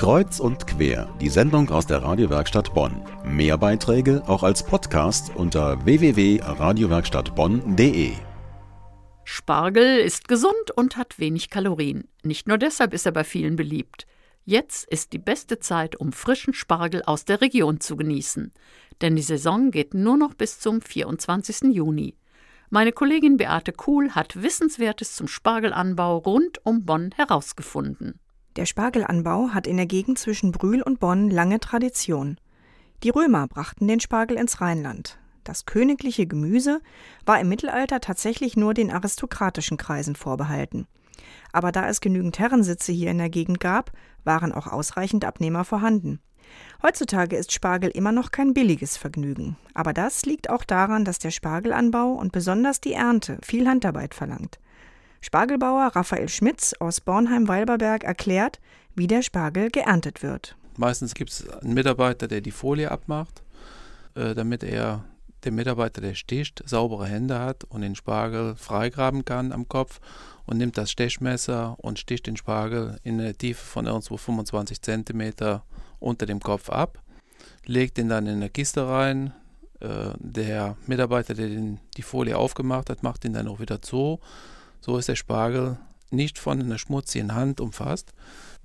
Kreuz und quer, die Sendung aus der Radiowerkstatt Bonn. Mehr Beiträge auch als Podcast unter www.radiowerkstattbonn.de. Spargel ist gesund und hat wenig Kalorien. Nicht nur deshalb ist er bei vielen beliebt. Jetzt ist die beste Zeit, um frischen Spargel aus der Region zu genießen. Denn die Saison geht nur noch bis zum 24. Juni. Meine Kollegin Beate Kuhl hat Wissenswertes zum Spargelanbau rund um Bonn herausgefunden. Der Spargelanbau hat in der Gegend zwischen Brühl und Bonn lange Tradition. Die Römer brachten den Spargel ins Rheinland. Das königliche Gemüse war im Mittelalter tatsächlich nur den aristokratischen Kreisen vorbehalten. Aber da es genügend Herrensitze hier in der Gegend gab, waren auch ausreichend Abnehmer vorhanden. Heutzutage ist Spargel immer noch kein billiges Vergnügen. Aber das liegt auch daran, dass der Spargelanbau und besonders die Ernte viel Handarbeit verlangt. Spargelbauer Raphael Schmitz aus Bornheim-Weilberberg erklärt, wie der Spargel geerntet wird. Meistens gibt es einen Mitarbeiter, der die Folie abmacht, äh, damit er der Mitarbeiter, der sticht, saubere Hände hat und den Spargel freigraben kann am Kopf und nimmt das Stechmesser und sticht den Spargel in eine Tiefe von irgendwo 25 cm unter dem Kopf ab, legt ihn dann in eine Kiste rein. Äh, der Mitarbeiter, der den, die Folie aufgemacht hat, macht ihn dann auch wieder zu so ist der Spargel nicht von einer schmutzigen Hand umfasst.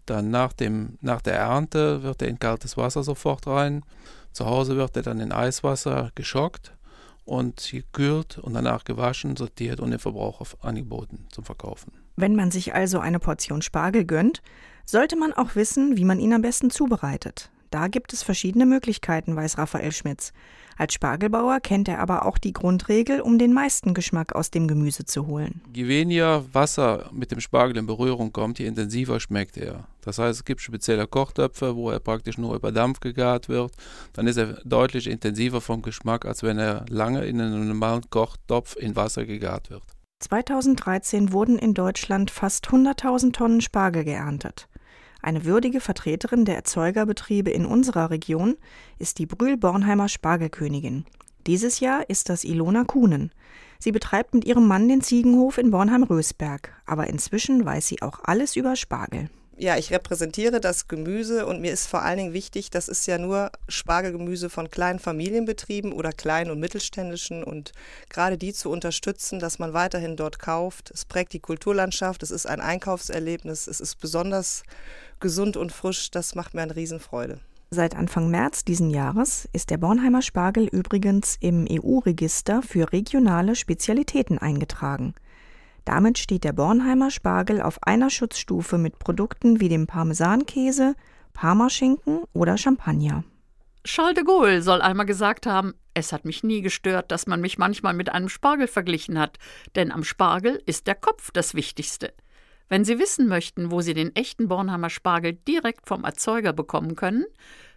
Dann nach, dem, nach der Ernte wird er in kaltes Wasser sofort rein. Zu Hause wird er dann in Eiswasser geschockt und gekühlt und danach gewaschen, sortiert und dem Verbraucher angeboten zum Verkaufen. Wenn man sich also eine Portion Spargel gönnt, sollte man auch wissen, wie man ihn am besten zubereitet. Da gibt es verschiedene Möglichkeiten, weiß Raphael Schmitz. Als Spargelbauer kennt er aber auch die Grundregel, um den meisten Geschmack aus dem Gemüse zu holen. Je weniger Wasser mit dem Spargel in Berührung kommt, je intensiver schmeckt er. Das heißt, es gibt spezielle Kochtöpfe, wo er praktisch nur über Dampf gegart wird. Dann ist er deutlich intensiver vom Geschmack, als wenn er lange in einem normalen Kochtopf in Wasser gegart wird. 2013 wurden in Deutschland fast 100.000 Tonnen Spargel geerntet. Eine würdige Vertreterin der Erzeugerbetriebe in unserer Region ist die Brühl-Bornheimer Spargelkönigin. Dieses Jahr ist das Ilona Kuhnen. Sie betreibt mit ihrem Mann den Ziegenhof in Bornheim-Rösberg, aber inzwischen weiß sie auch alles über Spargel ja, ich repräsentiere das Gemüse und mir ist vor allen Dingen wichtig, das ist ja nur Spargelgemüse von kleinen Familienbetrieben oder kleinen und mittelständischen und gerade die zu unterstützen, dass man weiterhin dort kauft. Es prägt die Kulturlandschaft, es ist ein Einkaufserlebnis, es ist besonders gesund und frisch, das macht mir eine Riesenfreude. Seit Anfang März diesen Jahres ist der Bornheimer Spargel übrigens im EU-Register für regionale Spezialitäten eingetragen. Damit steht der Bornheimer Spargel auf einer Schutzstufe mit Produkten wie dem Parmesankäse, Parmaschinken oder Champagner. Charles de Gaulle soll einmal gesagt haben, es hat mich nie gestört, dass man mich manchmal mit einem Spargel verglichen hat, denn am Spargel ist der Kopf das Wichtigste. Wenn Sie wissen möchten, wo Sie den echten Bornheimer Spargel direkt vom Erzeuger bekommen können,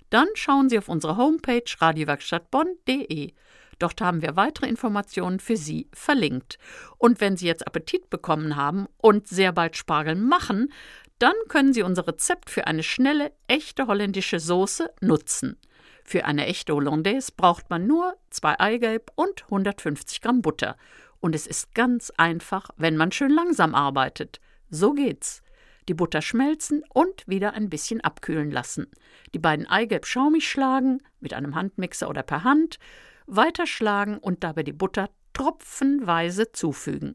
dann schauen Sie auf unsere Homepage radiowerkstattbonn.de Dort haben wir weitere Informationen für Sie verlinkt. Und wenn Sie jetzt Appetit bekommen haben und sehr bald Spargel machen, dann können Sie unser Rezept für eine schnelle, echte holländische Soße nutzen. Für eine echte Hollandaise braucht man nur zwei Eigelb und 150 Gramm Butter. Und es ist ganz einfach, wenn man schön langsam arbeitet. So geht's. Die Butter schmelzen und wieder ein bisschen abkühlen lassen. Die beiden Eigelb schaumig schlagen, mit einem Handmixer oder per Hand weiterschlagen und dabei die Butter tropfenweise zufügen.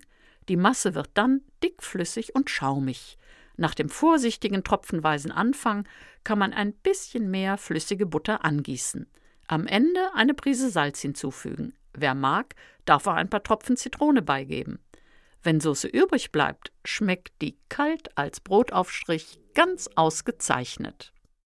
Die Masse wird dann dickflüssig und schaumig. Nach dem vorsichtigen tropfenweisen Anfang kann man ein bisschen mehr flüssige Butter angießen. Am Ende eine Prise Salz hinzufügen. Wer mag, darf auch ein paar Tropfen Zitrone beigeben. Wenn Soße übrig bleibt, schmeckt die kalt als Brotaufstrich ganz ausgezeichnet.